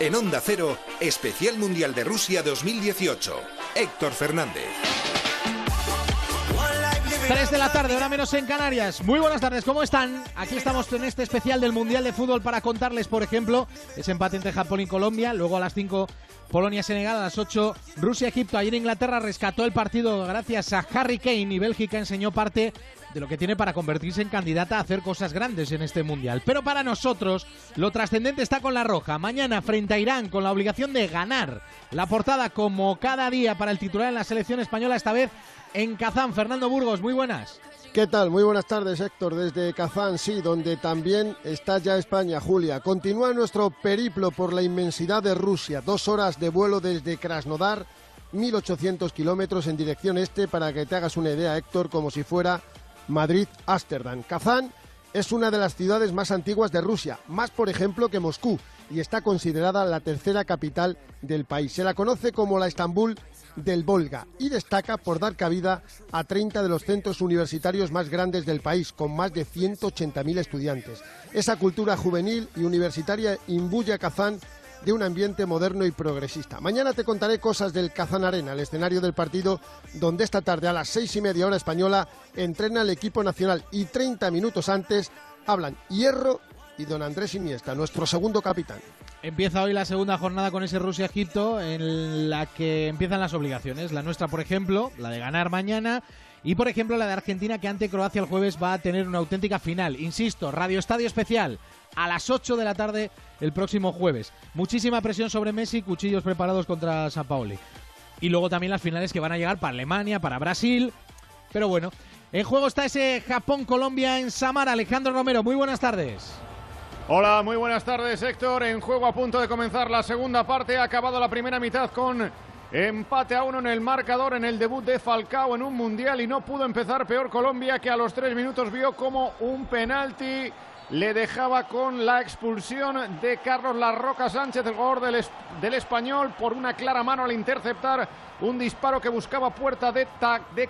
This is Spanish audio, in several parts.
En Onda Cero, Especial Mundial de Rusia 2018. Héctor Fernández. 3 de la tarde, ahora menos en Canarias. Muy buenas tardes, ¿cómo están? Aquí estamos en este especial del Mundial de Fútbol para contarles, por ejemplo, ese empate entre Japón y Colombia, luego a las 5 Polonia-Senegal, a las 8 Rusia-Egipto. Ayer Inglaterra rescató el partido gracias a Harry Kane y Bélgica enseñó parte de lo que tiene para convertirse en candidata a hacer cosas grandes en este Mundial. Pero para nosotros, lo trascendente está con la roja. Mañana frente a Irán con la obligación de ganar. La portada como cada día para el titular en la selección española, esta vez en Kazán. Fernando Burgos, muy buenas. ¿Qué tal? Muy buenas tardes, Héctor, desde Kazán, sí, donde también está ya España, Julia. Continúa nuestro periplo por la inmensidad de Rusia, dos horas de vuelo desde Krasnodar, 1800 kilómetros en dirección este, para que te hagas una idea, Héctor, como si fuera Madrid-Ámsterdam. Kazán es una de las ciudades más antiguas de Rusia, más por ejemplo que Moscú, y está considerada la tercera capital del país. Se la conoce como la Estambul del Volga y destaca por dar cabida a 30 de los centros universitarios más grandes del país, con más de 180.000 estudiantes. Esa cultura juvenil y universitaria imbuye a Kazán de un ambiente moderno y progresista. Mañana te contaré cosas del Kazán Arena, el escenario del partido, donde esta tarde a las seis y media hora española entrena el equipo nacional y 30 minutos antes hablan Hierro y don Andrés Iniesta, nuestro segundo capitán. Empieza hoy la segunda jornada con ese Rusia-Egipto en la que empiezan las obligaciones. La nuestra, por ejemplo, la de ganar mañana. Y por ejemplo la de Argentina que ante Croacia el jueves va a tener una auténtica final. Insisto, Radio Estadio Especial a las 8 de la tarde el próximo jueves. Muchísima presión sobre Messi, cuchillos preparados contra San Paoli. Y luego también las finales que van a llegar para Alemania, para Brasil. Pero bueno, en juego está ese Japón-Colombia en Samara. Alejandro Romero, muy buenas tardes. Hola, muy buenas tardes Héctor. En juego a punto de comenzar la segunda parte. Ha acabado la primera mitad con empate a uno en el marcador en el debut de Falcao en un mundial y no pudo empezar peor Colombia que a los tres minutos vio como un penalti le dejaba con la expulsión de Carlos Larroca Sánchez, el jugador del, español, por una clara mano al interceptar un disparo que buscaba puerta de, de.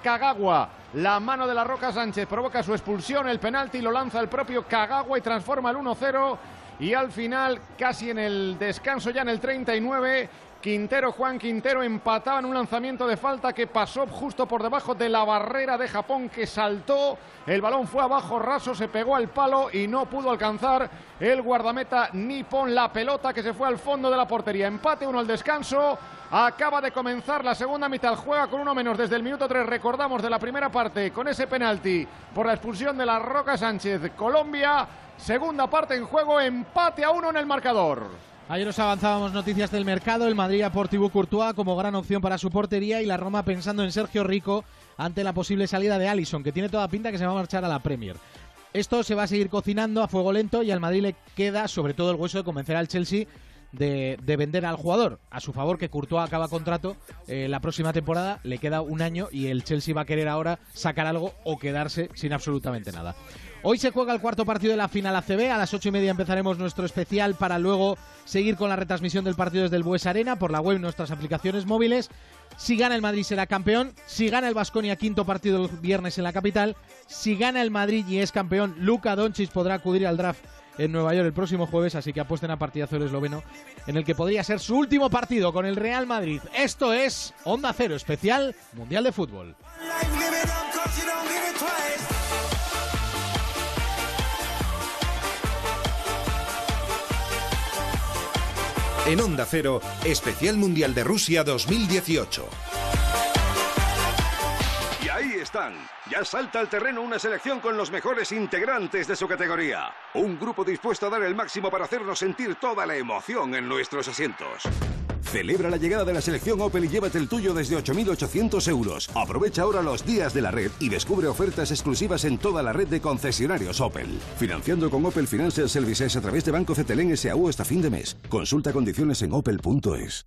La mano de Larroca Sánchez provoca su expulsión, el penalti lo lanza el propio Kagawa y transforma el 1-0. Y al final, casi en el descanso, ya en el 39, Quintero, Juan Quintero empataba en un lanzamiento de falta que pasó justo por debajo de la barrera de Japón que saltó. El balón fue abajo raso, se pegó al palo y no pudo alcanzar el guardameta Nippon la pelota que se fue al fondo de la portería. Empate uno al descanso. Acaba de comenzar la segunda mitad. Juega con uno menos desde el minuto 3. Recordamos de la primera parte con ese penalti por la expulsión de la Roca Sánchez. Colombia, segunda parte en juego. Empate a uno en el marcador. Ayer os avanzábamos noticias del mercado, el Madrid a Portibu Courtois como gran opción para su portería y la Roma pensando en Sergio Rico ante la posible salida de Allison, que tiene toda pinta que se va a marchar a la Premier. Esto se va a seguir cocinando a fuego lento y al Madrid le queda sobre todo el hueso de convencer al Chelsea de, vender al jugador. A su favor que Courtois acaba contrato eh, la próxima temporada, le queda un año y el Chelsea va a querer ahora sacar algo o quedarse sin absolutamente nada. Hoy se juega el cuarto partido de la final ACB. A las ocho y media empezaremos nuestro especial para luego seguir con la retransmisión del partido desde el Bues Arena por la web y nuestras aplicaciones móviles. Si gana el Madrid será campeón. Si gana el Vasconia quinto partido el viernes en la capital. Si gana el Madrid y es campeón, Luca Doncic podrá acudir al draft en Nueva York el próximo jueves, así que apuesten a partidazo el esloveno en el que podría ser su último partido con el Real Madrid. Esto es Onda Cero especial Mundial de Fútbol. En Onda Cero, Especial Mundial de Rusia 2018. Y ahí están. Ya salta al terreno una selección con los mejores integrantes de su categoría. Un grupo dispuesto a dar el máximo para hacernos sentir toda la emoción en nuestros asientos. Celebra la llegada de la selección Opel y llévate el tuyo desde 8.800 euros. Aprovecha ahora los días de la red y descubre ofertas exclusivas en toda la red de concesionarios Opel. Financiando con Opel Financial Services a través de Banco Cetelén SAU hasta fin de mes. Consulta condiciones en opel.es.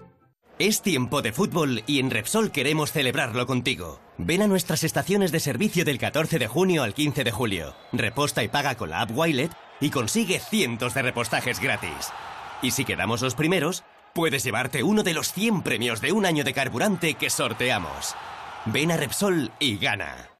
Es tiempo de fútbol y en Repsol queremos celebrarlo contigo. Ven a nuestras estaciones de servicio del 14 de junio al 15 de julio. Reposta y paga con la app Wilet y consigue cientos de repostajes gratis. Y si quedamos los primeros, puedes llevarte uno de los 100 premios de un año de carburante que sorteamos. Ven a Repsol y gana.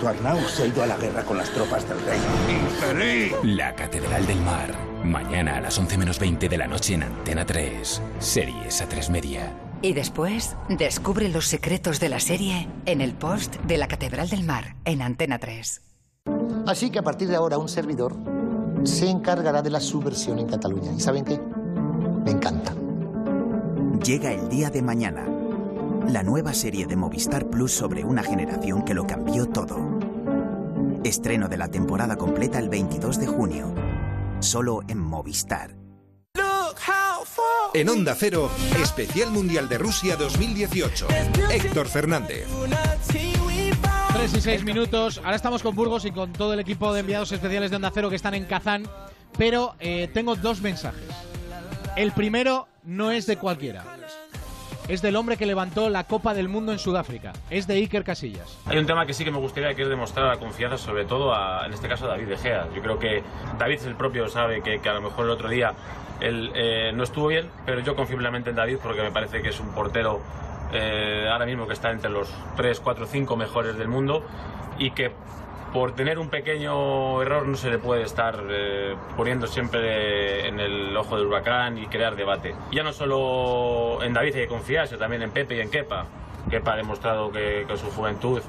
Tu Arnau se ha ido a la guerra con las tropas del rey. ¡Infeliz! La Catedral del Mar. Mañana a las 11 menos 20 de la noche en Antena 3. Series a 3 media. Y después, descubre los secretos de la serie en el post de la Catedral del Mar, en Antena 3. Así que a partir de ahora un servidor se encargará de la subversión en Cataluña. ¿Y saben qué? Me encanta. Llega el día de mañana. La nueva serie de Movistar Plus sobre una generación que lo cambió todo. Estreno de la temporada completa el 22 de junio. Solo en Movistar. En Onda Cero, Especial Mundial de Rusia 2018. Héctor Fernández. 3 y 6 minutos. Ahora estamos con Burgos y con todo el equipo de enviados especiales de Onda Cero que están en Kazán. Pero eh, tengo dos mensajes. El primero no es de cualquiera es del hombre que levantó la Copa del Mundo en Sudáfrica. Es de Iker Casillas. Hay un tema que sí que me gustaría que es demostrar la confianza, sobre todo a, en este caso a David De Gea. Yo creo que David el propio sabe que, a lo mejor el otro día eh, no estuvo bien, pero yo confío plenamente en David porque me parece que es un portero eh, ahora mismo que está entre los 3, 4, 5 mejores del mundo y que por tener un pequeño error no se le puede estar eh, poniendo siempre en el ojo del huracán y crear debate. Ya no solo en David hay que confiar, sino también en Pepe y en Kepa. Kepa ha demostrado que con su juventud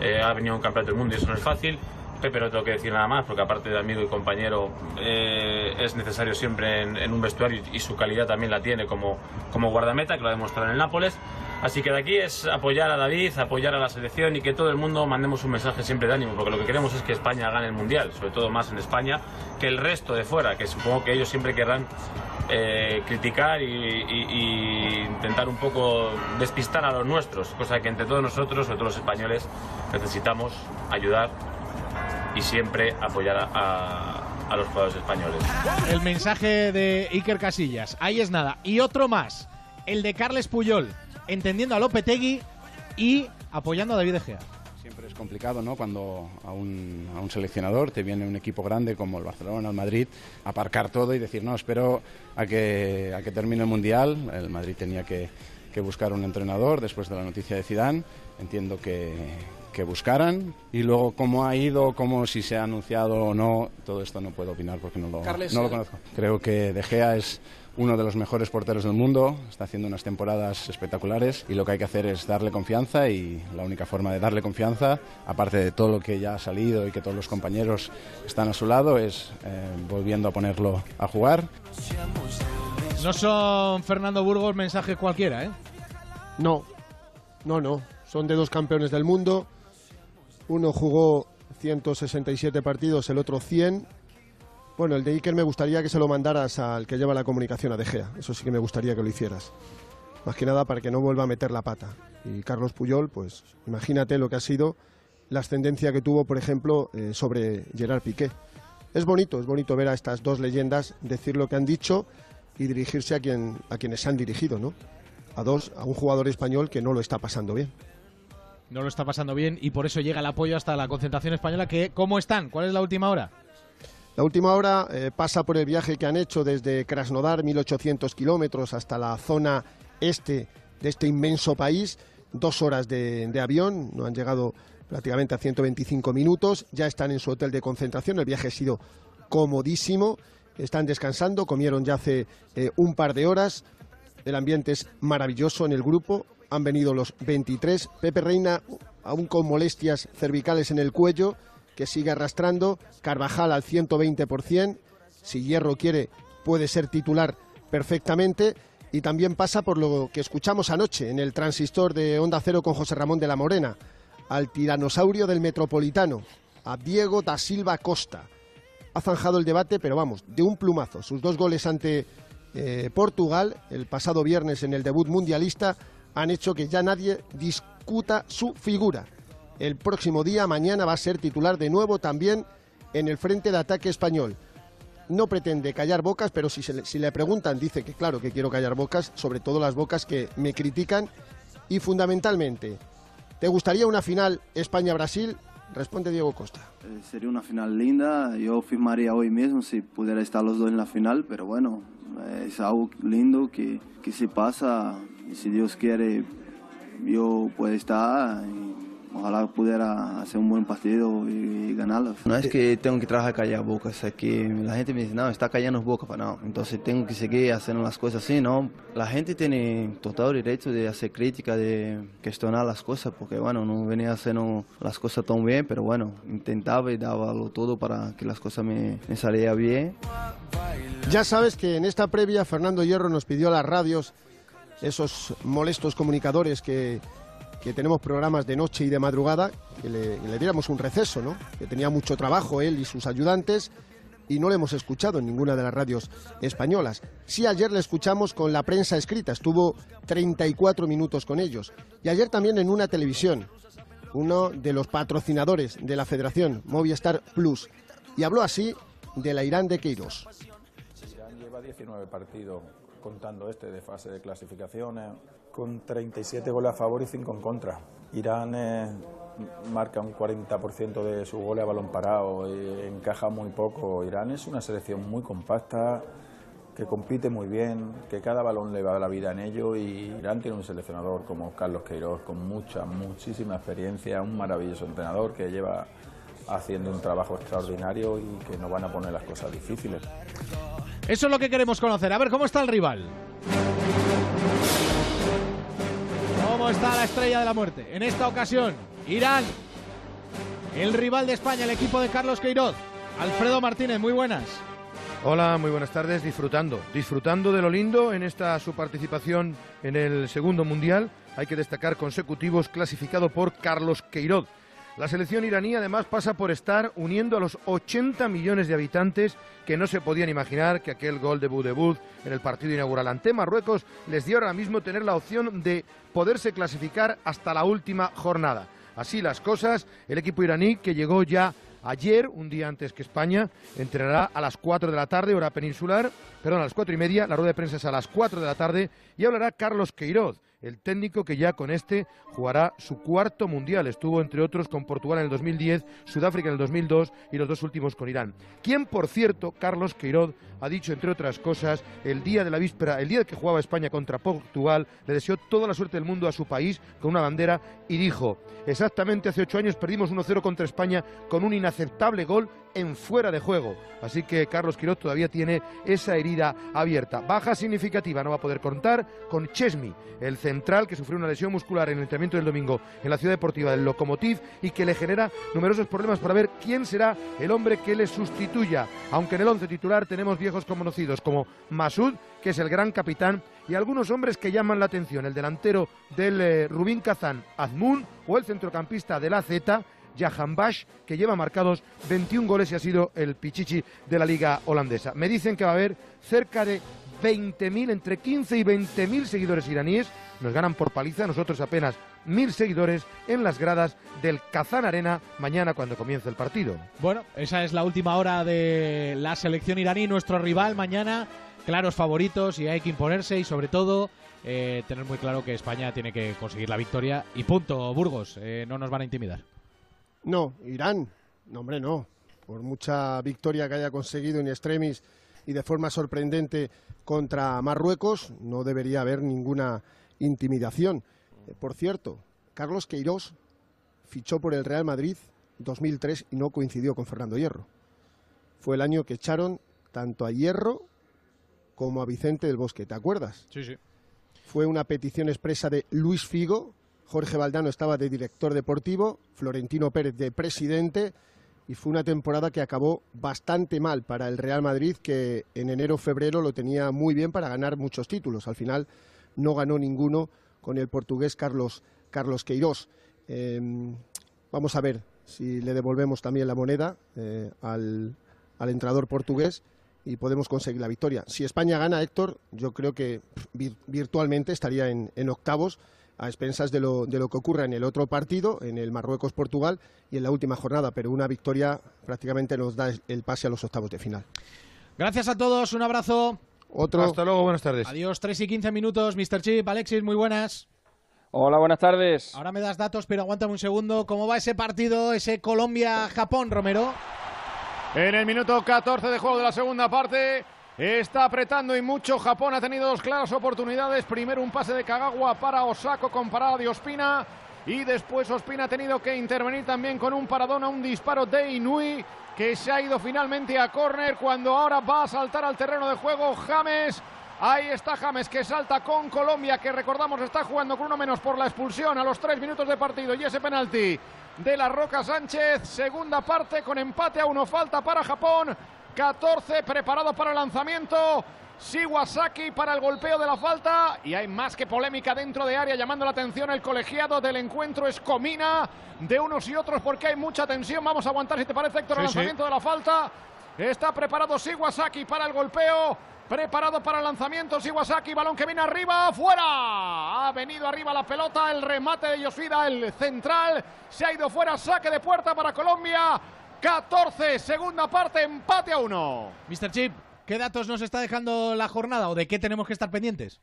eh, ha venido un campeonato del mundo y eso no es fácil. Pepe no tengo que decir nada más, porque aparte de amigo y compañero eh, es necesario siempre en, un vestuario y su calidad también la tiene como, como guardameta, que lo ha demostrado en el Nápoles. Así que de aquí es apoyar a David, apoyar a la selección y que todo el mundo mandemos un mensaje siempre de ánimo, porque lo que queremos es que España gane el Mundial, sobre todo más en España, que el resto de fuera, que supongo que ellos siempre querrán eh, criticar y, intentar un poco despistar a los nuestros, cosa que entre todos nosotros, sobre todo los españoles, necesitamos ayudar y siempre apoyar a, a los jugadores españoles. El mensaje de Iker Casillas, ahí es nada. Y otro más, el de Carles Puyol entendiendo a Lopetegui y apoyando a David De Gea. Siempre es complicado, ¿no? Cuando a un, a un, seleccionador te viene un equipo grande como el Barcelona, el Madrid, aparcar todo y decir, no, espero a que, a que termine el Mundial. El Madrid tenía que, que buscar un entrenador después de la noticia de Zidane. Entiendo que, que buscaran y luego cómo ha ido, cómo si se ha anunciado o no, todo esto no puedo opinar porque no lo, no lo eh, conozco. Creo que De Gea es uno de los mejores porteros del mundo, está haciendo unas temporadas espectaculares y lo que hay que hacer es darle confianza y la única forma de darle confianza, aparte de todo lo que ya ha salido y que todos los compañeros están a su lado, es eh, volviendo a ponerlo a jugar. No son Fernando Burgos mensajes cualquiera, ¿eh? No, no, no. Son de dos campeones del mundo. Uno jugó 167 partidos, el otro 100 bueno, el de Iker me gustaría que se lo mandaras al que lleva la comunicación a De Gea. Eso sí que me gustaría que lo hicieras. Más que nada para que no vuelva a meter la pata. Y Carlos Puyol, pues imagínate lo que ha sido la ascendencia que tuvo, por ejemplo, eh, sobre Gerard Piqué. Es bonito, es bonito ver a estas dos leyendas decir lo que han dicho y dirigirse a, quien, a quienes se han dirigido, ¿no? A dos, a un jugador español que no lo está pasando bien. No lo está pasando bien y por eso llega el apoyo hasta la concentración española. Que, ¿Cómo están? ¿Cuál es la última hora? La última hora eh, pasa por el viaje que han hecho desde Krasnodar, 1800 kilómetros, hasta la zona este de este inmenso país. Dos horas de, avión, no han llegado prácticamente a 125 minutos. Ya están en su hotel de concentración. El viaje ha sido comodísimo. Están descansando, comieron ya hace eh, un par de horas. El ambiente es maravilloso en el grupo. Han venido los 23. Pepe Reina, aún con molestias cervicales en el cuello, que sigue arrastrando. Carvajal al 120%. Si Hierro quiere, puede ser titular perfectamente. Y también pasa por lo que escuchamos anoche en el transistor de Onda Cero con José Ramón de la Morena. Al tiranosaurio del Metropolitano, a Diego da Silva Costa. ha zanjado el debate, pero vamos, de un plumazo. Sus dos goles ante eh, Portugal el pasado viernes en el debut mundialista han hecho que ya nadie discuta su figura. El próximo día, mañana, va a ser titular de nuevo también en el frente de ataque español. No pretende callar bocas, pero si, le, preguntan, dice que claro que quiero callar bocas, sobre todo las bocas que me critican. Y fundamentalmente, ¿te gustaría una final España-Brasil? Responde Diego Costa. Eh, sería una final linda. Yo firmaría hoy mismo si pudiera estar los dos en la final, pero bueno, es algo lindo que, que se pasa. Y si Dios quiere, yo puedo estar. Y ojalá pudiera hacer un buen partido y, ganarlo. No es que tengo que trabajar callar bocas, es que la gente me dice, no, está callando boca, no, entonces tengo que seguir haciendo las cosas así, ¿no? La gente tiene total derecho de hacer crítica, de cuestionar las cosas, porque bueno, no venía haciendo las cosas tan bien, pero bueno, intentaba y daba todo para que las cosas me, me salieran bien. Ya sabes que en esta previa Fernando Hierro nos pidió a las radios esos molestos comunicadores que que tenemos programas de noche y de madrugada, que le, diéramos un receso, ¿no? Que tenía mucho trabajo él y sus ayudantes y no le hemos escuchado en ninguna de las radios españolas. Sí, ayer le escuchamos con la prensa escrita, estuvo 34 minutos con ellos. Y ayer también en una televisión, uno de los patrocinadores de la federación, Movistar Plus. Y habló así de la Irán de Queiroz. Irán lleva 19 partidos contando este de fase de clasificaciones, con 37 goles a favor y 5 en contra. Irán eh, marca un 40% de su goles a balón parado encaja muy poco. Irán es una selección muy compacta, que compite muy bien, que cada balón le va la vida en ello y Irán tiene un seleccionador como Carlos Queiroz con mucha, muchísima experiencia, un maravilloso entrenador que lleva haciendo un trabajo extraordinario y que no van a poner las cosas difíciles. Eso es lo que queremos conocer. A ver, ¿cómo está el rival? ¿Cómo está la estrella de la muerte? En esta ocasión, Irán, el rival de España, el equipo de Carlos Queiroz. Alfredo Martínez, muy buenas. Hola, muy buenas tardes. Disfrutando, disfrutando de lo lindo en esta su participación en el segundo mundial. Hay que destacar consecutivos clasificado por Carlos Queiroz. La selección iraní además pasa por estar uniendo a los 80 millones de habitantes que no se podían imaginar que aquel gol de Budebud en el partido inaugural ante Marruecos les dio ahora mismo tener la opción de poderse clasificar hasta la última jornada. Así las cosas, el equipo iraní que llegó ya ayer, un día antes que España, entrenará a las 4 de la tarde, hora peninsular, perdón, a las 4 y media, la rueda de prensa es a las 4 de la tarde y hablará Carlos Queiroz el técnico que ya con este jugará su cuarto mundial. Estuvo, entre otros, con Portugal en el 2010, Sudáfrica en el 2002 y los dos últimos con Irán. Quien, por cierto, Carlos Queiroz, ha dicho, entre otras cosas, el día de la víspera, el día que jugaba España contra Portugal, le deseó toda la suerte del mundo a su país con una bandera y dijo, exactamente hace ocho años perdimos 1-0 contra España con un inaceptable gol en fuera de juego. Así que Carlos Queiroz todavía tiene esa herida abierta. Baja significativa, no va a poder contar con Chesmi, el central que sufrió una lesión muscular en el entrenamiento del domingo en la ciudad deportiva del Lokomotiv y que le genera numerosos problemas para ver quién será el hombre que le sustituya. Aunque en el once titular tenemos viejos conocidos como Masud, que es el gran capitán, y algunos hombres que llaman la atención, el delantero del eh, Rubín Kazán Azmun o el centrocampista de la Z, Jahan Bash, que lleva marcados 21 goles y ha sido el pichichi de la liga holandesa. Me dicen que va a haber cerca de 20.000, entre 15 y 20.000 seguidores iraníes. Nos ganan por paliza, nosotros apenas mil seguidores en las gradas del Kazán Arena mañana cuando comience el partido. Bueno, esa es la última hora de la selección iraní, nuestro rival mañana. Claros favoritos y hay que imponerse y sobre todo eh, tener muy claro que España tiene que conseguir la victoria y punto, Burgos, eh, no nos van a intimidar. No, Irán, no hombre, no. Por mucha victoria que haya conseguido en extremis y de forma sorprendente contra Marruecos, no debería haber ninguna intimidación. Eh, por cierto, Carlos Queiroz fichó por el Real Madrid 2003 y no coincidió con Fernando Hierro. Fue el año que echaron tanto a Hierro como a Vicente del Bosque, ¿te acuerdas? Sí, sí. Fue una petición expresa de Luis Figo, Jorge Valdano estaba de director deportivo, Florentino Pérez de presidente y fue una temporada que acabó bastante mal para el Real Madrid, que en enero-febrero lo tenía muy bien para ganar muchos títulos. Al final no ganó ninguno con el portugués Carlos, Carlos Queiroz. Em, vamos a ver si le devolvemos también la moneda eh, al, al entrenador portugués y podemos conseguir la victoria. Si España gana, Héctor, yo creo que virtualmente estaría en, octavos a expensas de lo, de lo, que ocurra en el otro partido, en el Marruecos-Portugal y en la última jornada, pero una victoria prácticamente nos da el pase a los octavos de final. Gracias a todos, un abrazo. Otro. Hasta luego, buenas tardes. Adiós, 3 y 15 minutos, Mr. Chip, Alexis, muy buenas. Hola, buenas tardes. Ahora me das datos, pero aguántame un segundo. ¿Cómo va ese partido, ese Colombia-Japón, Romero? En el minuto 14 de juego de la segunda parte, está apretando y mucho. Japón ha tenido dos claras oportunidades. Primero un pase de Kagawa para Osako con parada de Ospina. Y después Ospina ha tenido que intervenir también con un paradón a un disparo de Inui que se ha ido finalmente a córner cuando ahora va a saltar al terreno de juego James. Ahí está James que salta con Colombia, que recordamos está jugando con uno menos por la expulsión a los tres minutos de partido y ese penalti de la Roca Sánchez. Segunda parte con empate a uno, falta para Japón. 14 preparado para el lanzamiento. Shiwasaki para el golpeo de la falta y hay más que polémica dentro de área llamando la atención el colegiado del encuentro es Comina de unos y otros porque hay mucha tensión. Vamos a aguantar si te parece Héctor el lanzamiento de la falta. Está preparado Shiwasaki para el golpeo. Preparado para el lanzamiento Shiwasaki, balón que viene arriba, fuera. Ha venido arriba la pelota, el remate de Yoshida, el central. Se ha ido fuera, saque de puerta para Colombia. 14, segunda parte, empate a uno. Mr. Chip, ¿qué datos nos está dejando la jornada o de qué tenemos que estar pendientes?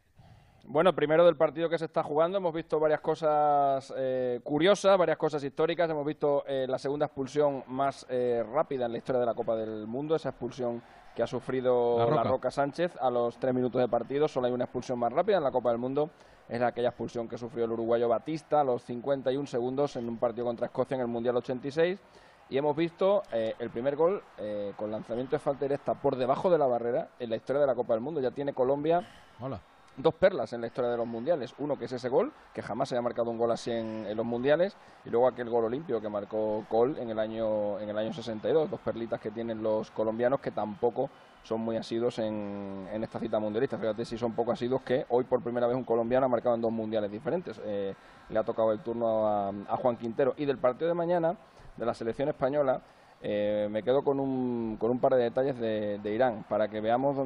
Bueno, primero del partido que se está jugando hemos visto varias cosas eh, curiosas, varias cosas históricas. Hemos visto eh, la segunda expulsión más eh, rápida en la historia de la Copa del Mundo, esa expulsión que ha sufrido la Roca. Sánchez a los tres minutos de partido. Solo hay una expulsión más rápida en la Copa del Mundo. Es aquella expulsión que sufrió el uruguayo Batista a los 51 segundos en un partido contra Escocia en el Mundial 86. Y hemos visto eh, el primer gol eh, con lanzamiento de falta directa por debajo de la barrera en la historia de la Copa del Mundo. Ya tiene Colombia Hola dos perlas en la historia de los mundiales. Uno que es ese gol, que jamás se haya marcado un gol así en, los mundiales, y luego aquel gol olimpio que marcó Col en el año en el año 62. Dos perlitas que tienen los colombianos que tampoco son muy asidos en, esta cita mundialista. Fíjate si son poco asidos que hoy por primera vez un colombiano ha marcado en dos mundiales diferentes. Eh, le ha tocado el turno a, a Juan Quintero. Y del partido de mañana, de la selección española, eh, me quedo con un, con un par de detalles de, Irán para que veamos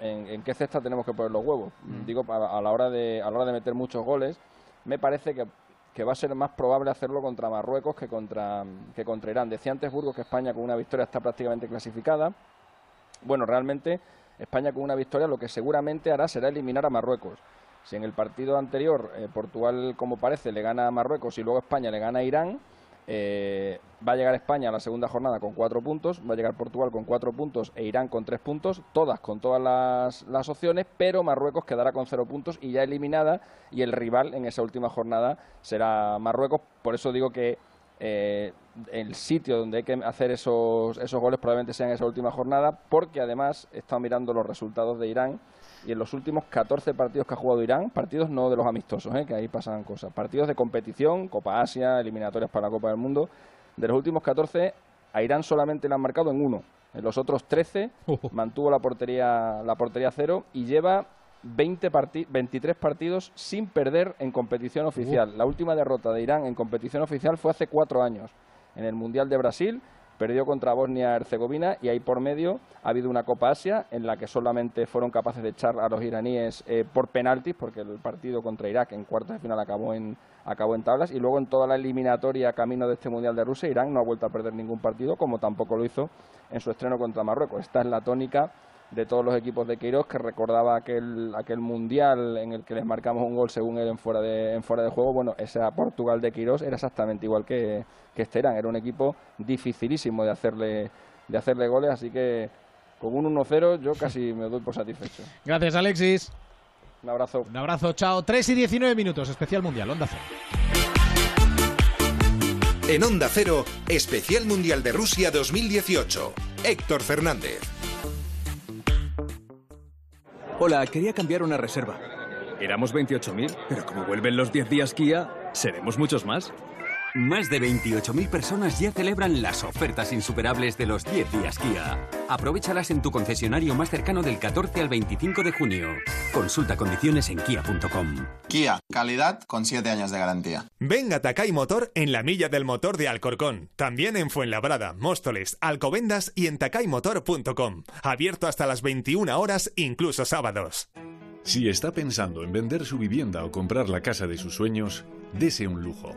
en, qué cesta tenemos que poner los huevos. Mm. Digo, a, la hora de, a la hora de meter muchos goles, me parece que, que, va a ser más probable hacerlo contra Marruecos que contra, que contra Irán. Decía antes Burgos que España con una victoria está prácticamente clasificada. Bueno, realmente España con una victoria lo que seguramente hará será eliminar a Marruecos. Si en el partido anterior eh, Portugal, como parece, le gana a Marruecos y luego España le gana a Irán, eh, va a llegar España a la segunda jornada con cuatro puntos, va a llegar Portugal con cuatro puntos e Irán con tres puntos, todas con todas las, opciones, pero Marruecos quedará con cero puntos y ya eliminada y el rival en esa última jornada será Marruecos. Por eso digo que eh, el sitio donde hay que hacer esos, esos goles probablemente sea en esa última jornada, porque además he estado mirando los resultados de Irán y en los últimos 14 partidos que ha jugado Irán, partidos no de los amistosos, ¿eh? que ahí pasan cosas, partidos de competición, Copa Asia, eliminatorias para la Copa del Mundo, de los últimos 14 a Irán solamente le han marcado en uno. En los otros 13 mantuvo la portería, la portería cero y lleva 20 23 partidos sin perder en competición oficial. La última derrota de Irán en competición oficial fue hace cuatro años, en el Mundial de Brasil, perdió contra Bosnia-Herzegovina y ahí por medio ha habido una Copa Asia en la que solamente fueron capaces de echar a los iraníes eh, por penaltis, porque el partido contra Irak en cuartos de final acabó en, acabó en tablas, y luego en toda la eliminatoria camino de este Mundial de Rusia, Irán no ha vuelto a perder ningún partido, como tampoco lo hizo en su estreno contra Marruecos. Esta es la tónica de todos los equipos de Queiroz que recordaba aquel, aquel mundial en el que les marcamos un gol según él en fuera de, en fuera de juego. Bueno, ese Portugal de Queiroz era exactamente igual que, que este Irán. Era un equipo dificilísimo de hacerle, de hacerle goles, así que con un 1-0 yo casi me doy por satisfecho. Gracias, Alexis. Un abrazo. Un abrazo, chao. 3 y 19 minutos, especial mundial, Onda Cero. En Onda Cero, especial mundial de Rusia 2018. Héctor Fernández. Hola, quería cambiar una reserva. Éramos 28.000, pero como vuelven los 10 días Kia, seremos muchos más. Más de 28.000 personas ya celebran las ofertas insuperables de los 10 días Kia. Aprovechalas en tu concesionario más cercano del 14 al 25 de junio. Consulta condiciones en kia.com. Kia, calidad con 7 años de garantía. Venga Takai Motor en la milla del motor de Alcorcón. También en Fuenlabrada, Móstoles, Alcobendas y en takaymotor.com. Abierto hasta las 21 horas, incluso sábados. Si está pensando en vender su vivienda o comprar la casa de sus sueños, dese un lujo.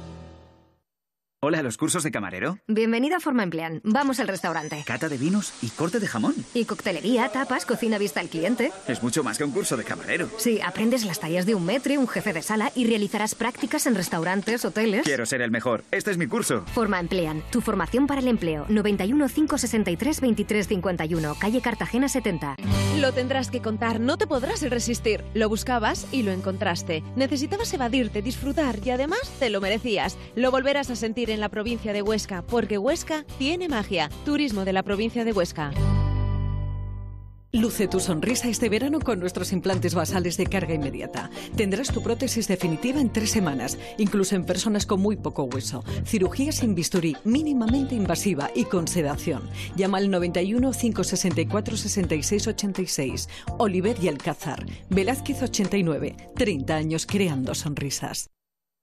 Hola, ¿a los cursos de camarero? Bienvenida a Forma Emplean. Vamos al restaurante. Cata de vinos y corte de jamón. Y coctelería, tapas, cocina vista al cliente. Es mucho más que un curso de camarero. Sí, aprendes las tallas de un metre, un jefe de sala y realizarás prácticas en restaurantes, hoteles. Quiero ser el mejor. Este es mi curso. Forma Emplean. Tu formación para el empleo. 91 563 23 51. Calle Cartagena 70. Lo tendrás que contar. No te podrás resistir. Lo buscabas y lo encontraste. Necesitabas evadirte, disfrutar y además te lo merecías. Lo volverás a sentir en la provincia de Huesca, porque Huesca tiene magia. Turismo de la provincia de Huesca. Luce tu sonrisa este verano con nuestros implantes basales de carga inmediata. Tendrás tu prótesis definitiva en tres semanas, incluso en personas con muy poco hueso. Cirugía sin bisturí, mínimamente invasiva y con sedación. Llama al 91 564 66 86. Oliver y Alcázar. Velázquez 89. 30 años creando sonrisas.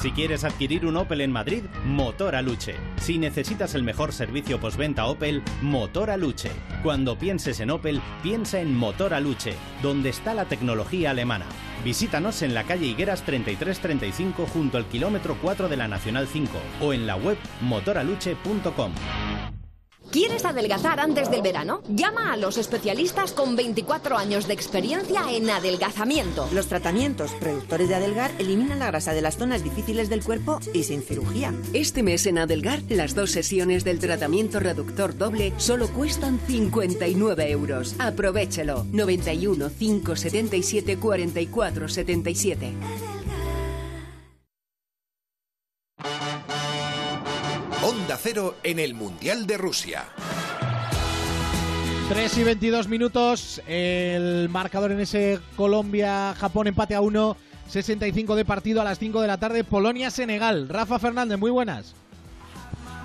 Si quieres adquirir un Opel en Madrid, Motor Aluche. Si necesitas el mejor servicio postventa Opel, Motor Aluche. Cuando pienses en Opel, piensa en Motor Aluche, donde está la tecnología alemana. Visítanos en la calle Higueras 3335 junto al kilómetro 4 de la Nacional 5 o en la web motoraluche.com. ¿Quieres adelgazar antes del verano? Llama a los especialistas con 24 años de experiencia en adelgazamiento. Los tratamientos reductores de Adelgar eliminan la grasa de las zonas difíciles del cuerpo y sin cirugía. Este mes en Adelgar, las dos sesiones del tratamiento reductor doble solo cuestan 59 euros. Aprovechelo. 91 577 44 77. En el Mundial de Rusia. 3 y 22 minutos, el marcador en ese Colombia-Japón empate a 1, 65 de partido a las 5 de la tarde, Polonia-Senegal. Rafa Fernández, muy buenas.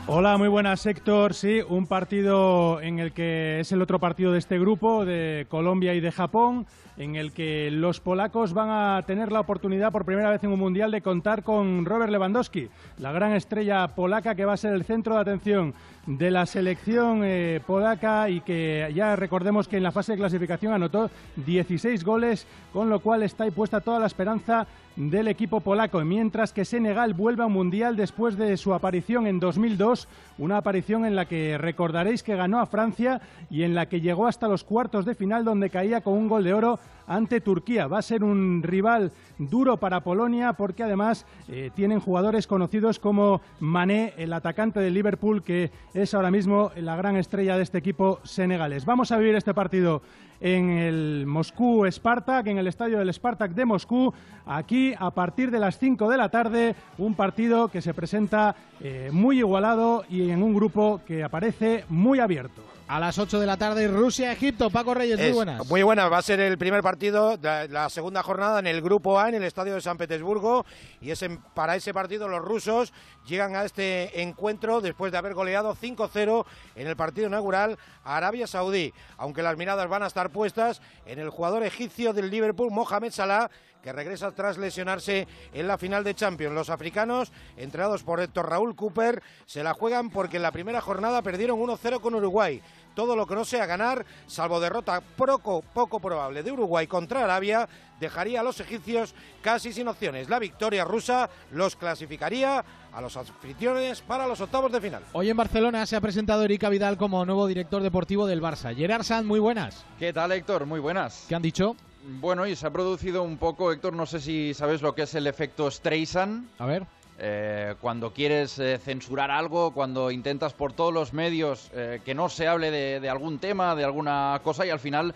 Hola, muy buenas, Héctor. Sí, un partido en el que es el otro partido de este grupo, de Colombia y de Japón, en el que los polacos van a tener la oportunidad por primera vez en un mundial de contar con Robert Lewandowski, la gran estrella polaca que va a ser el centro de atención de la selección eh, polaca y que ya recordemos que en la fase de clasificación anotó 16 goles, con lo cual está ahí puesta toda la esperanza del equipo polaco, mientras que Senegal vuelve a un mundial después de su aparición en 2002, una aparición en la que recordaréis que ganó a Francia y en la que llegó hasta los cuartos de final donde caía con un gol de oro ante Turquía. Va a ser un rival duro para Polonia porque además eh, tienen jugadores conocidos como Mané, el atacante del Liverpool, que es ahora mismo la gran estrella de este equipo senegalés. Vamos a vivir este partido en el Moscú Spartak, en el estadio del Spartak de Moscú, aquí a partir de las 5 de la tarde, un partido que se presenta eh, muy igualado y en un grupo que aparece muy abierto. A las 8 de la tarde, Rusia-Egipto. Paco Reyes, muy buenas. Muy buena, va a ser el primer partido de la segunda jornada en el Grupo A, en el Estadio de San Petersburgo. Y es en- para ese partido los rusos llegan a este encuentro después de haber goleado 5-0 en el partido inaugural a Arabia Saudí. Aunque las miradas van a estar puestas en el jugador egipcio del Liverpool, Mohamed Salah, que regresa tras lesionarse en la final de Champions. Los africanos, entrenados por Héctor Raúl Cooper, se la juegan porque en la primera jornada perdieron 1-0 con Uruguay. todo lo que no sea ganar, salvo derrota poco, poco probable de Uruguay contra Arabia, dejaría a los egipcios casi sin opciones. La victoria rusa los clasificaría a los anfitriones para los octavos de final. Hoy en Barcelona se ha presentado Erika Vidal como nuevo director deportivo del Barça. Gerard Sanz, muy buenas. ¿Qué tal, Héctor? Muy buenas. ¿Qué han dicho? Bueno, y se ha producido un poco, Héctor, no sé si sabes lo que es el efecto Streisand. A ver. Eh, cuando quieres eh, censurar algo, cuando intentas por todos los medios eh, que no se hable de, algún tema, de alguna cosa y al final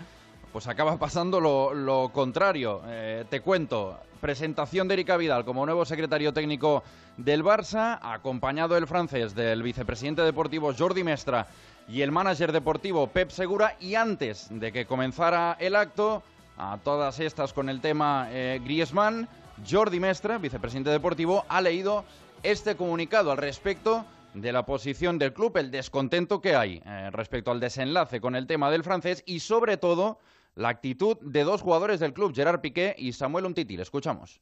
pues acaba pasando lo, lo contrario. te cuento, presentación de Erika Vidal como nuevo secretario técnico del Barça, acompañado el francés del vicepresidente deportivo Jordi Mestra y el manager deportivo Pep Segura y antes de que comenzara el acto, a todas estas con el tema Griezmann, Jordi Mestre, vicepresidente deportivo, ha leído este comunicado al respecto de la posición del club, el descontento que hay eh, respecto al desenlace con el tema del francés y sobre todo la actitud de dos jugadores del club, Gerard Piqué y Samuel Umtiti. Le escuchamos.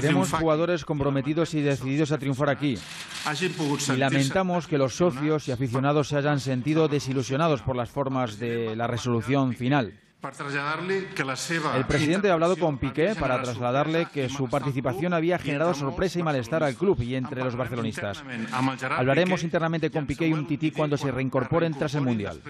Queremos jugadores comprometidos y decididos a triunfar aquí. Y lamentamos que los socios y aficionados se hayan sentido desilusionados por las formas de la resolución final. El presidente ha hablado con Piqué para trasladarle que su participación había generado sorpresa y malestar al club y entre los barcelonistas. Hablaremos internamente con Piqué y un tití cuando se reincorporen tras el Mundial.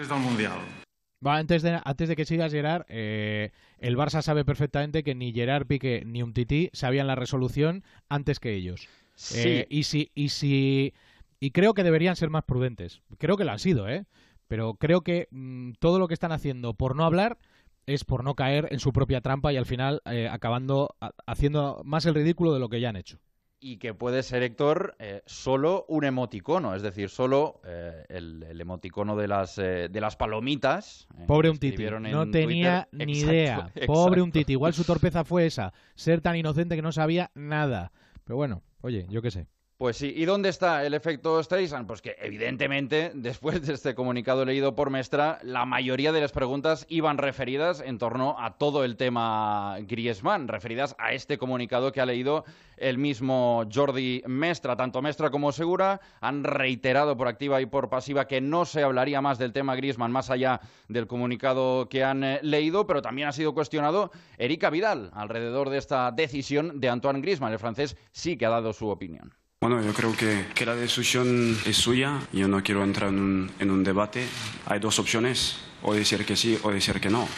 antes, de, antes de que sigas, Gerard, eh, el Barça sabe perfectamente que ni Gerard Piqué ni un tití sabían la resolución antes que ellos. Eh, y si, y si, y creo que deberían ser más prudentes. Creo que lo han sido, ¿eh? Pero creo que mm, todo lo que están haciendo por no hablar es por no caer en su propia trampa y al final eh, acabando haciendo más el ridículo de lo que ya han hecho. Y que puede ser, Héctor, eh, solo un emoticono, es decir, solo eh, el, emoticono de las, de las palomitas. Pobre un titi, no tenía ni idea. Pobre un titi, igual su torpeza fue esa, ser tan inocente que no sabía nada. Pero bueno, oye, yo qué sé. Pues sí, ¿y dónde está el efecto Streisand? Pues que evidentemente, después de este comunicado leído por Mestra, la mayoría de las preguntas iban referidas en torno a todo el tema Griezmann, referidas a este comunicado que ha leído el mismo Jordi Mestra. Tanto Mestra como Segura han reiterado por activa y por pasiva que no se hablaría más del tema Griezmann más allá del comunicado que han eh, leído, pero también ha sido cuestionado Erika Vidal alrededor de esta decisión de Antoine Griezmann. El francés sí que ha dado su opinión. Bueno, yo creo que, que, la decisión es suya. Yo no quiero entrar en un, en un debate. Hay dos opciones, o decir que sí o decir que no.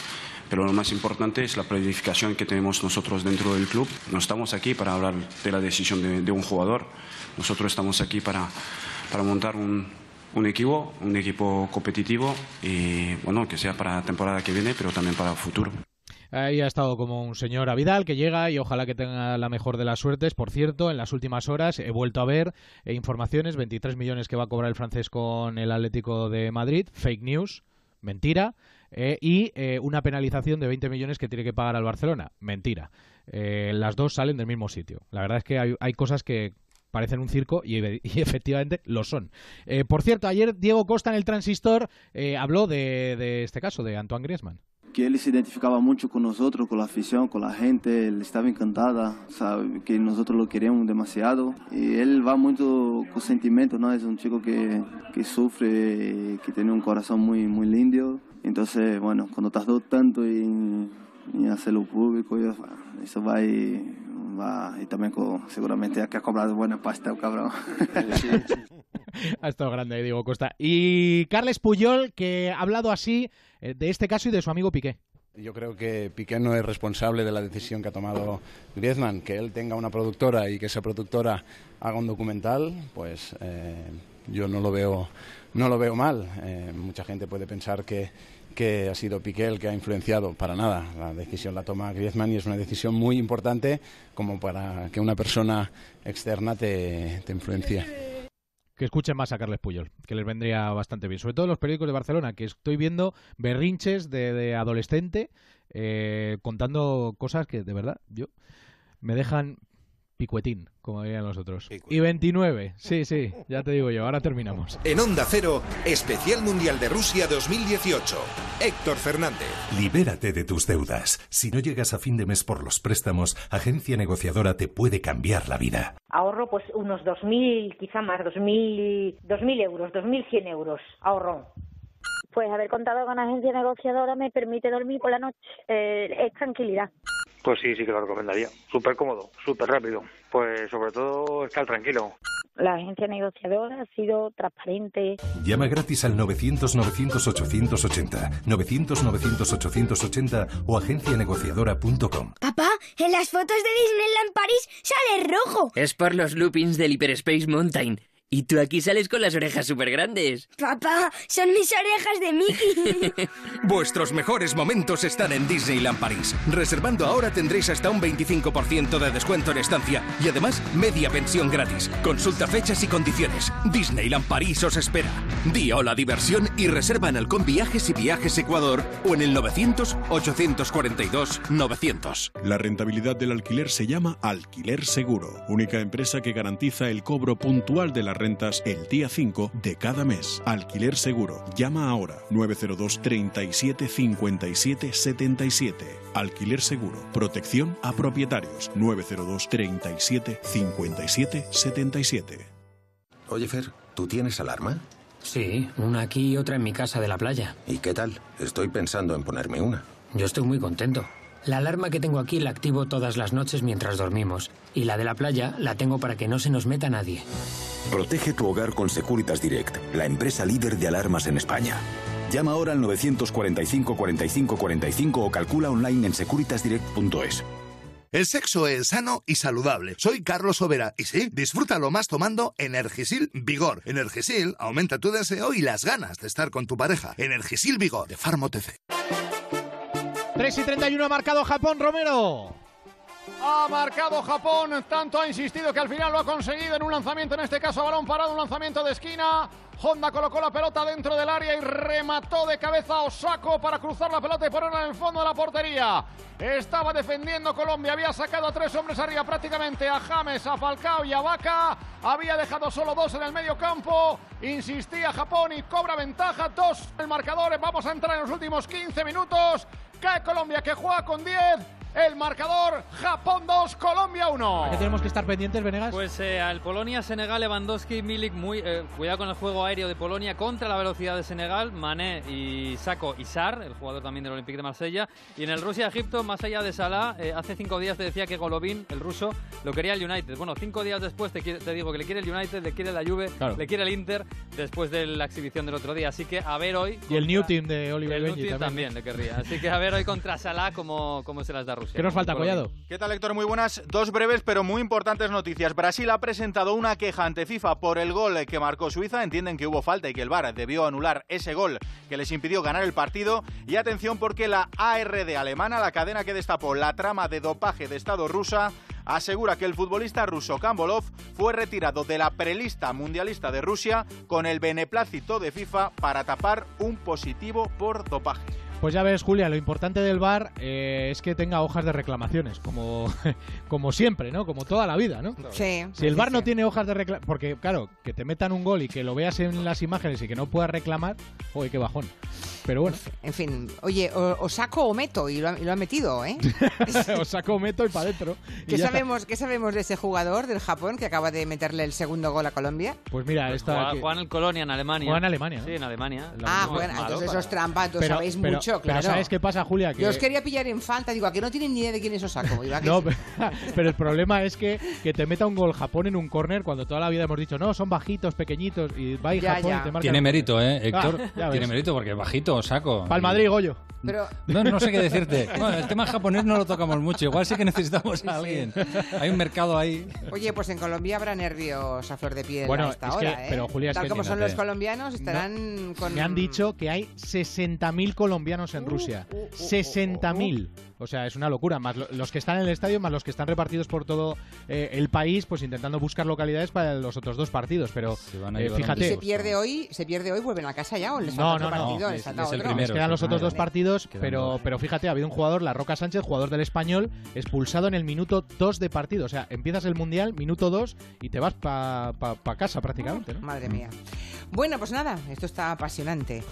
Pero lo más importante es la planificación que tenemos nosotros dentro del club. No estamos aquí para hablar de la decisión de, de un jugador. Nosotros estamos aquí para, para montar un, un equipo, un equipo competitivo y bueno, que sea para la temporada que viene, pero también para el futuro. Ahí ha estado como un señor Avidal que llega y ojalá que tenga la mejor de las suertes. Por cierto, en las últimas horas he vuelto a ver eh, informaciones, 23 millones que va a cobrar el francés con el Atlético de Madrid, fake news, mentira, eh, y eh, una penalización de 20 millones que tiene que pagar al Barcelona, mentira. las dos salen del mismo sitio. La verdad es que hay, cosas que parecen un circo y, efectivamente lo son. por cierto, ayer Diego Costa en el Transistor habló de, de este caso, de Antoine Griezmann que él se identificaba mucho con nosotros, con la afición, con la gente, él estaba encantada, sabe que nosotros lo queremos demasiado y él va mucho con sentimientos, ¿no? Es un chico que, que sufre, que tiene un corazón muy, muy lindo, entonces, bueno, cuando tardó tanto en, en hacerlo público, eso va y, va, y también seguramente hay que cobrar buena pasta el cabrón. ha estado grande, Diego Costa. Y Carles Puyol, que ha hablado así de este caso y de su amigo Piqué. Yo creo que Piqué no es responsable de la decisión que ha tomado Griezmann, que él tenga una productora y que esa productora haga un documental, pues eh, yo no lo veo, no lo veo mal. Eh, mucha gente puede pensar que, que ha sido Piqué el que ha influenciado, para nada. La decisión la toma Griezmann y es una decisión muy importante como para que una persona externa te, te influencie que escuchen más a Carles Puyol, que les vendría bastante bien. Sobre todo los periódicos de Barcelona, que estoy viendo berrinches de, adolescente eh, contando cosas que de verdad yo me dejan Picuetín, como dirían los otros. Y 29, sí, sí, ya te digo yo, ahora terminamos. En Onda Cero, Especial Mundial de Rusia 2018. Héctor Fernández. Libérate de tus deudas. Si no llegas a fin de mes por los préstamos, Agencia Negociadora te puede cambiar la vida. Ahorro pues unos 2.000, quizá más, 2.000, 2.000 euros, 2.100 euros. Ahorro. Pues haber contado con agencia negociadora me permite dormir por la noche. Eh, es tranquilidad. Pues sí, sí que lo recomendaría. Súper cómodo, súper rápido. Pues sobre todo estar tranquilo. La agencia negociadora ha sido transparente. Llama gratis al 900-900-880, 900-900-880 o agencianegociadora.com. Papá, en las fotos de Disneyland París sale rojo. Es por los loopings del Hyperspace Mountain. Y tú aquí sales con las orejas súper grandes. Papá, son mis orejas de Mickey. Vuestros mejores momentos están en Disneyland París. Reservando ahora tendréis hasta un 25% de descuento en estancia y además media pensión gratis. Consulta fechas y condiciones. Disneyland París os espera. Di hola diversión y reserva en Halcón Viajes y Viajes Ecuador o en el 900-842-900. La rentabilidad del alquiler se llama Alquiler Seguro, única empresa que garantiza el cobro puntual de las rentas el día 5 de cada mes. Alquiler Seguro. Llama ahora 902 37 57 77. Alquiler Seguro. Protección a propietarios 902 37 57 77. Oye, Fer, ¿tú tienes alarma? Sí, una aquí y otra en mi casa de la playa. ¿Y qué tal? Estoy pensando en ponerme una. Yo estoy muy contento. La alarma que tengo aquí la activo todas las noches mientras dormimos. Y la de la playa la tengo para que no se nos meta nadie. Protege tu hogar con Securitas Direct, la empresa líder de alarmas en España. Llama ahora al 945 45 45 o calcula online en securitasdirect.es. El sexo es sano y saludable. Soy Carlos Overa y sí, disfrútalo más tomando Energisil Vigor. Energisil aumenta tu deseo y las ganas de estar con tu pareja. Energisil Vigor de Farmotc. 3 y 31 ha marcado Japón, Romero. Ha marcado Japón, tanto ha insistido que al final lo ha conseguido en un lanzamiento, en este caso balón parado, un lanzamiento de esquina. Honda colocó la pelota dentro del área y remató de cabeza a Osako para cruzar la pelota y ponerla en el fondo de la portería. Estaba defendiendo Colombia, había sacado a tres hombres arriba prácticamente, a James, a Falcao y a Vaca. Había dejado solo dos en el medio campo. Insistía Japón y cobra ventaja. Dos el marcador. Vamos a entrar en los últimos 15 minutos. Cae Colombia que juega con 10 el marcador Japón 2, Colombia 1. ¿A qué tenemos que estar pendientes, Venegas? Pues eh, al Polonia, Senegal, Lewandowski, Milik, muy eh, cuidado con el juego aéreo de Polonia contra la velocidad de Senegal, Mané y Saco Isar, el jugador también del Olympique de Marsella. Y en el Rusia-Egipto, más allá de Salah, eh, hace cinco días te decía que Golovin, el ruso, lo quería el United. Bueno, cinco días después te, te digo que le quiere el United, le quiere la Juve, le quiere el Inter, después de la exhibición del otro día. Así que a ver hoy... Y el New Team de Oliver el Benji New Team también. también le querría. Así que a ver hoy contra Salah cómo, cómo se las da Rusia. ¿Qué nos falta, Collado? ¿Qué tal, Héctor? Muy buenas. Dos breves pero muy importantes noticias. Brasil ha presentado una queja ante FIFA por el gol que marcó Suiza. Entienden que hubo falta y que el VAR debió anular ese gol que les impidió ganar el partido. Y atención porque la ARD alemana, la cadena que destapó la trama de dopaje de Estado rusa, asegura que el futbolista ruso Kambolov fue retirado de la prelista mundialista de Rusia con el beneplácito de FIFA para tapar un positivo por dopaje. Pues ya ves, Julia, lo importante del bar eh, es que tenga hojas de reclamaciones, como, como siempre, ¿no? Como toda la vida, ¿no? Sí. Si el bar no tiene hojas de reclamaciones, porque claro, que te metan un gol y que lo veas en las imágenes y que no puedas reclamar, oye, qué bajón. Pero bueno. En fin, oye, o, o saco o meto, y lo, ha, y lo ha metido, ¿eh? o saco o meto y para adentro. ¿Qué sabemos, ¿Qué sabemos de ese jugador del Japón que acaba de meterle el segundo gol a Colombia? Pues mira, Pues juega en el Colonia, en Alemania. Juega en Alemania, ¿no? Sí, en Alemania. Ah, bueno, entonces eso es trampa, entonces Pero- sabéis pero- mucho, pero claro. ¿sabes qué pasa, Julia? Que- Yo os quería pillar en falta, digo, ¿a que no tienen ni idea de quién es Osako? Que No, sí. pero, pero el problema es que, que te meta un gol Japón en un córner cuando toda la vida hemos dicho, no, son bajitos, pequeñitos, y va y Ya, Japón ya. y te marca Tiene mérito, ¿eh, Héctor? Ah, ves. Tiene mérito porque es bajito, saco. Para el Madrid, Goyo. Pero, No, no sé qué decirte. Bueno, el tema japonés no lo tocamos mucho. Igual sí que necesitamos a sí. alguien. Hay un mercado ahí. Oye, pues en Colombia habrá nervios a flor de piel Bueno, a esta es que- hora, ¿eh? pero, Julia, es Tal que como son los colombianos, estarán con... Me han dicho que hay 60.000 colombianos en Rusia. 60.000. O sea, es una locura. Más lo- los que están en el estadio, más los que están repartidos por todo eh, el país, pues intentando buscar localidades para los otros dos partidos. Pero van a eh, llevar un ¿Y fíjate. se pierde hoy? ¿Se pierde hoy? ¿Vuelven a casa ya o les No, no, no. partido? Es- ¿Les falta es el otro? primero. quedan los otros dos partidos, pero, pero fíjate, ha habido un jugador, la Roca Sánchez, jugador del español, expulsado en el minuto 2 de partido. O sea, empiezas el mundial, minuto 2, y te vas para casa prácticamente. ¿no? Madre mía. Bueno, pues nada, esto está apasionante.